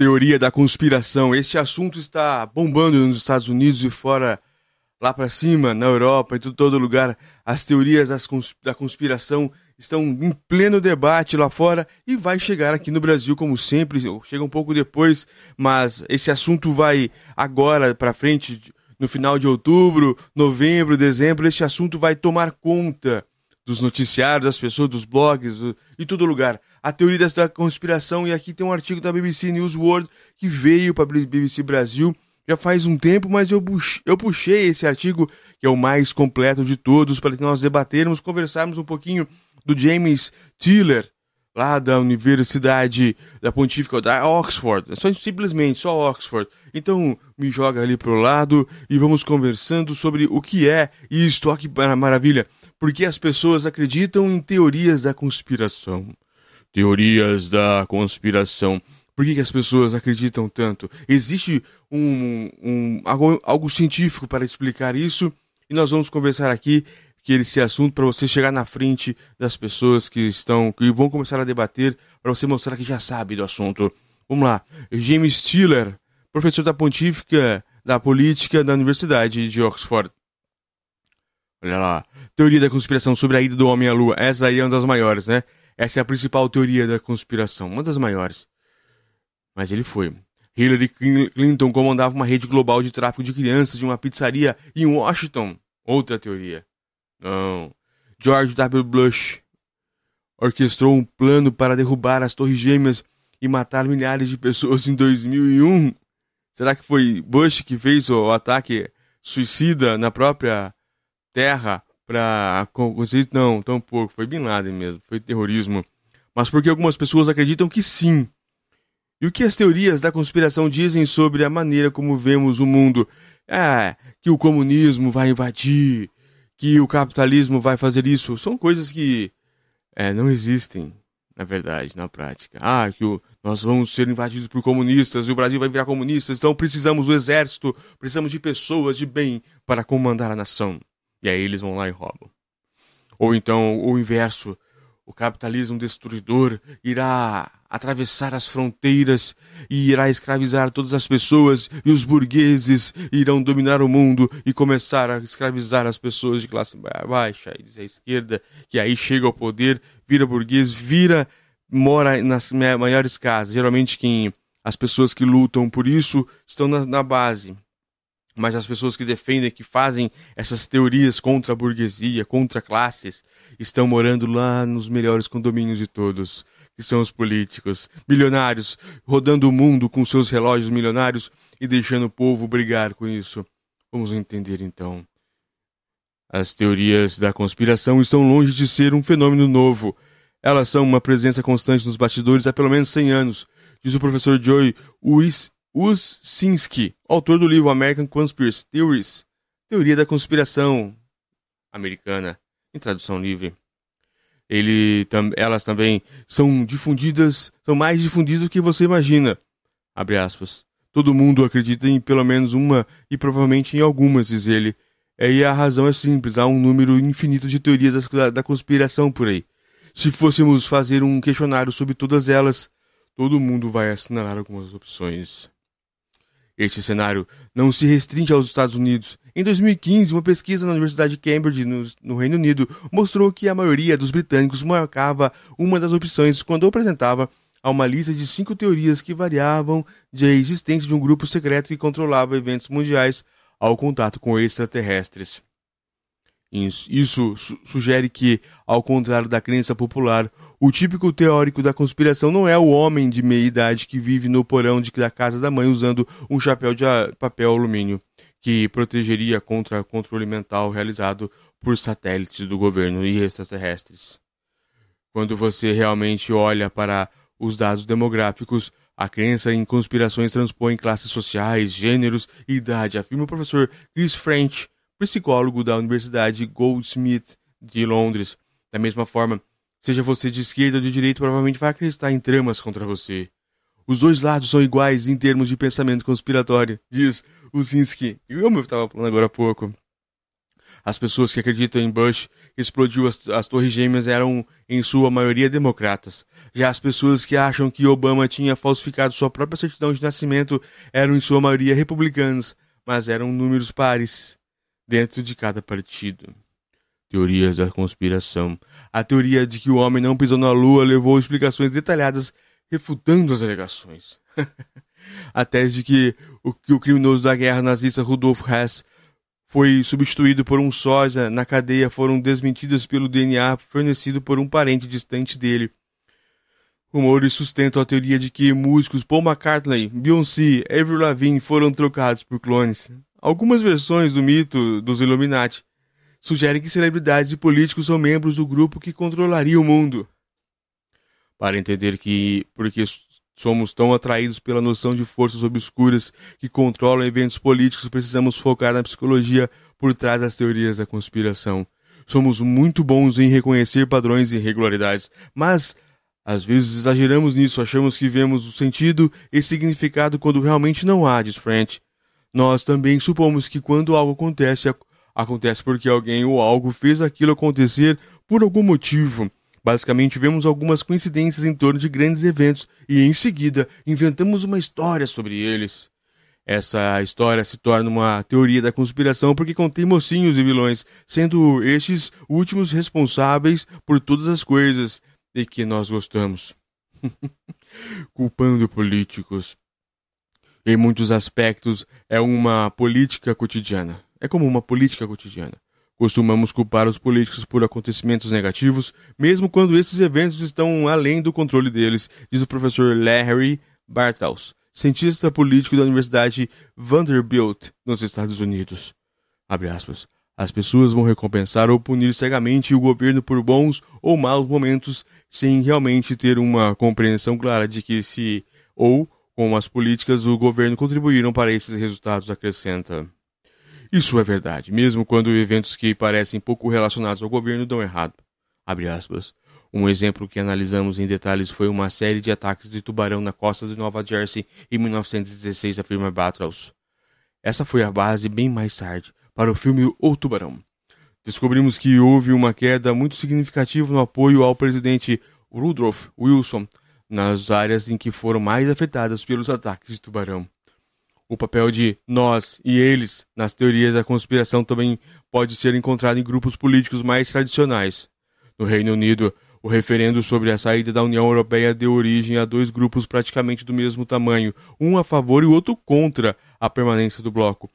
Teoria da conspiração. Este assunto está bombando nos Estados Unidos e fora, lá para cima, na Europa, em todo lugar. As teorias da conspiração estão em pleno debate lá fora e vai chegar aqui no Brasil, como sempre. Chega um pouco depois, mas esse assunto vai agora para frente, no final de outubro, novembro, dezembro. Este assunto vai tomar conta dos noticiários, das pessoas, dos blogs, do, de todo lugar. A teoria da conspiração, e aqui tem um artigo da BBC News World que veio para a BBC Brasil já faz um tempo, mas eu, eu puxei esse artigo, que é o mais completo de todos, para que nós debatermos, conversarmos um pouquinho do James Tiller, lá da Universidade da Pontífica da Oxford, é só simplesmente só Oxford. Então me joga ali pro lado e vamos conversando sobre o que é isto, que maravilha porque as pessoas acreditam em teorias da conspiração. Teorias da conspiração. Por que, que as pessoas acreditam tanto? Existe um, um algo, algo, científico para explicar isso e nós vamos conversar aqui que esse assunto para você chegar na frente das pessoas que estão que vão começar a debater para você mostrar que já sabe do assunto. Vamos lá. James Stiller, professor da Pontífica da Política da Universidade de Oxford. Olha lá. Teoria da conspiração sobre a ida do homem à lua. Essa aí é uma das maiores, né? Essa é a principal teoria da conspiração. Uma das maiores. Mas ele foi. Hillary Clinton comandava uma rede global de tráfico de crianças de uma pizzaria em Washington. Outra teoria. Não. George W. Bush orquestrou um plano para derrubar as Torres Gêmeas e matar milhares de pessoas em 2001. Será que foi Bush que fez o ataque suicida na própria terra para vocês não, tão pouco, foi Bin Laden mesmo, foi terrorismo. Mas porque algumas pessoas acreditam que sim. E o que as teorias da conspiração dizem sobre a maneira como vemos o mundo? É, que o comunismo vai invadir, que o capitalismo vai fazer isso. São coisas que é, não existem, na verdade, na prática. Ah, que o, nós vamos ser invadidos por comunistas e o Brasil vai virar comunista, então precisamos do exército, precisamos de pessoas de bem para comandar a nação. E aí eles vão lá e roubam. Ou então o inverso, o capitalismo destruidor irá atravessar as fronteiras e irá escravizar todas as pessoas e os burgueses irão dominar o mundo e começar a escravizar as pessoas de classe baixa e da esquerda, que aí chega ao poder, vira burguês, vira mora nas maiores casas. Geralmente quem as pessoas que lutam por isso estão na, na base mas as pessoas que defendem, que fazem essas teorias contra a burguesia, contra classes, estão morando lá nos melhores condomínios de todos, que são os políticos, milionários, rodando o mundo com seus relógios milionários e deixando o povo brigar com isso. Vamos entender então. As teorias da conspiração estão longe de ser um fenômeno novo. Elas são uma presença constante nos bastidores há pelo menos 100 anos, diz o professor Joy Uris Usinski, autor do livro American Conspiracy Theories, Teoria da Conspiração Americana, em tradução livre. Ele, tam, elas também são difundidas, são mais difundidas do que você imagina. Abre aspas. Todo mundo acredita em pelo menos uma e provavelmente em algumas, diz ele. E a razão é simples, há um número infinito de teorias da, da conspiração por aí. Se fôssemos fazer um questionário sobre todas elas, todo mundo vai assinalar algumas opções. Este cenário não se restringe aos Estados Unidos. Em 2015, uma pesquisa na Universidade de Cambridge, no, no, Reino Unido, mostrou que a maioria dos britânicos marcava uma das opções quando apresentava a uma lista de cinco teorias que variavam de existência de um grupo secreto que controlava eventos mundiais ao contato com extraterrestres. Isso sugere que, ao contrário da crença popular, o típico teórico da conspiração não é o homem de meia idade que vive no porão de, da casa da mãe usando um chapéu de papel alumínio, que protegeria contra controle mental realizado por satélites do governo e extraterrestres. Quando você realmente olha para os dados demográficos, a crença em conspirações transpõe classes sociais, gêneros e idade, afirma o professor Chris French, psicólogo da Universidade Goldsmith de Londres. Da mesma forma, seja você de esquerda ou de direita, provavelmente vai acreditar em tramas contra você. Os dois lados são iguais em termos de pensamento conspiratório, diz Usinski. Como eu estava falando agora há pouco. As pessoas que acreditam em Bush, que explodiu as, as Torres Gêmeas, eram, em sua maioria, democratas. Já as pessoas que acham que Obama tinha falsificado sua própria certidão de nascimento eram, em sua maioria, republicanos, mas eram números pares dentro de cada partido. Teorias da conspiração. A teoria de que o homem não pisou na lua levou explicações detalhadas refutando as alegações. a tese de que o, que o criminoso da guerra nazista Rudolf Hess foi substituído por um sósia na cadeia foram desmentidas pelo DNA fornecido por um parente distante dele. Rumores sustentam a teoria de que músicos Paul McCartney, Beyoncé e Avril Lavigne foram trocados por clones. Algumas versões do mito dos Illuminati sugerem que celebridades e políticos são membros do grupo que controlaria o mundo. Para entender que porque somos tão atraídos pela noção de forças obscuras que controlam eventos políticos, precisamos focar na psicologia por trás das teorias da conspiração. Somos muito bons em reconhecer padrões e irregularidades, mas às vezes exageramos nisso, achamos que vemos o sentido e significado quando realmente não há, diz French. Nós também supomos que quando algo acontece, acontece porque alguém ou algo fez aquilo acontecer por algum motivo. Basicamente, vemos algumas coincidências em torno de grandes eventos e, em seguida, inventamos uma história sobre eles. Essa história se torna uma teoria da conspiração porque contém mocinhos e vilões, sendo estes últimos responsáveis por todas as coisas de que nós gostamos. Culpando políticos. Em muitos aspectos, é uma política cotidiana. É como uma política cotidiana. Costumamos culpar os políticos por acontecimentos negativos, mesmo quando esses eventos estão além do controle deles, diz o professor Larry Bartels, cientista político da Universidade Vanderbilt, nos Estados Unidos. As pessoas vão recompensar ou punir cegamente o governo por bons ou maus momentos, sem realmente ter uma compreensão clara de que se ou com as políticas do governo contribuíram para esses resultados, acrescenta. Isso é verdade, mesmo quando eventos que parecem pouco relacionados ao governo dão errado. Um exemplo que analisamos em detalhes foi uma série de ataques de tubarão na costa de Nova Jersey em 1916, afirma Battles. Essa foi a base bem mais tarde para o filme O Tubarão. Descobrimos que houve uma queda muito significativa no apoio ao presidente Rudolph Wilson nas áreas em que foram mais afetadas pelos ataques de tubarão. O papel de nós e eles nas teorias da conspiração também pode ser encontrado em grupos políticos mais tradicionais. No Reino Unido, o referendo sobre a saída da União Europeia deu origem a dois grupos praticamente do mesmo tamanho, um a favor e o outro contra a permanência do bloco.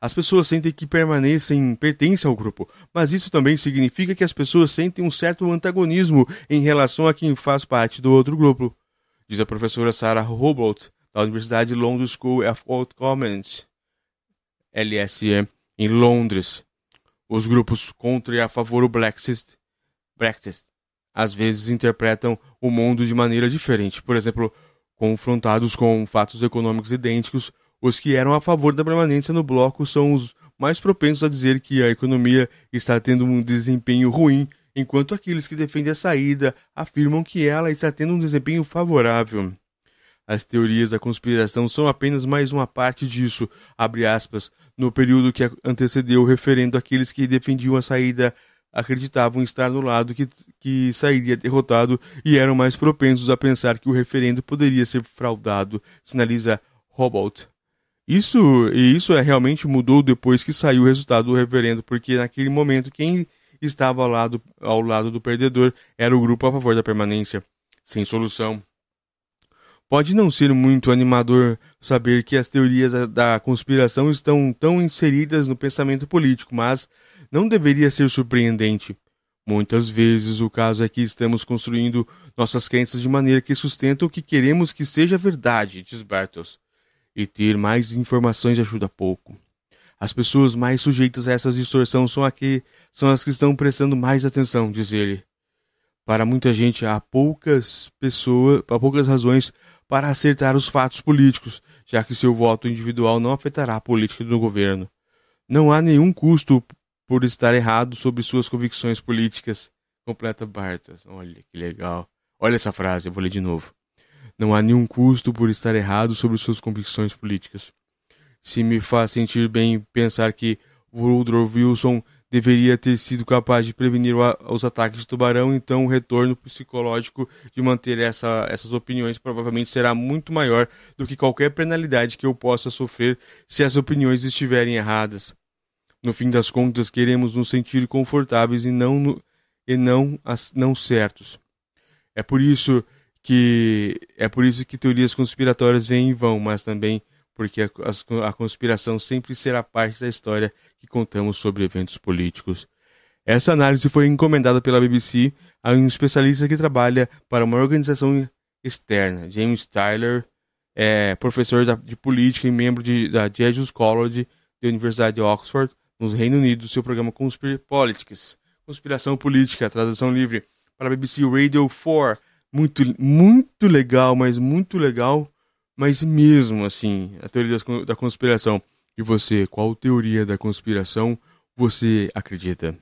As pessoas sentem que permanecem pertencem ao grupo, mas isso também significa que as pessoas sentem um certo antagonismo em relação a quem faz parte do outro grupo, diz a professora Sarah Robolt, da Universidade London School of Old Commons, LSE, em Londres. Os grupos contra e a favor do Brexit, Brexit às vezes interpretam o mundo de maneira diferente. Por exemplo, confrontados com fatos econômicos idênticos, os que eram a favor da permanência no bloco são os mais propensos a dizer que a economia está tendo um desempenho ruim, enquanto aqueles que defendem a saída afirmam que ela está tendo um desempenho favorável. As teorias da conspiração são apenas mais uma parte disso, aspas, no período que antecedeu o referendo, aqueles que defendiam a saída acreditavam estar no lado que, que sairia derrotado e eram mais propensos a pensar que o referendo poderia ser fraudado, sinaliza Hobolt. Isso, e isso é, realmente mudou depois que saiu o resultado do referendo, porque naquele momento quem estava ao lado, ao lado do perdedor era o grupo a favor da permanência. Sem solução, Pode não ser muito animador saber que as teorias da conspiração estão tão inseridas no pensamento político, mas não deveria ser surpreendente. Muitas vezes o caso é que estamos construindo nossas crenças de maneira que sustenta o que queremos que seja verdade, diz Bartels. E ter mais informações ajuda pouco. As pessoas mais sujeitas a essas distorções são, aqui, são as que estão prestando mais atenção, diz ele. Para muita gente há poucas pessoas, há poucas razões para acertar os fatos políticos, já que seu voto individual não afetará a política do governo. Não há nenhum custo por estar errado sobre suas convicções políticas. Completa Bartas. Olha que legal. Olha essa frase, eu vou ler de novo. Não há nenhum custo por estar errado sobre suas convicções políticas. Se me faz sentir bem pensar que Woodrow Wilson deveria ter sido capaz de prevenir os ataques de tubarão, então o retorno psicológico de manter essa, essas opiniões provavelmente será muito maior do que qualquer penalidade que eu possa sofrer se as opiniões estiverem erradas. No fim das contas, queremos nos sentir confortáveis e não, no, e não, as, não certos. É por isso que é por isso que teorias conspiratórias vêm e vão, mas também porque a, a, a conspiração sempre será parte da história que contamos sobre eventos políticos. Essa análise foi encomendada pela BBC a um especialista que trabalha para uma organização externa. James Tyler é professor de política e membro de, da Jesus College da Universidade de Oxford, no Reino Unido, seu programa Conspir Politics, Conspiração Política, tradução livre, para a BBC Radio 4. Muito, muito legal, mas muito legal mas mesmo assim, a teoria da conspiração. E você, qual teoria da conspiração você acredita?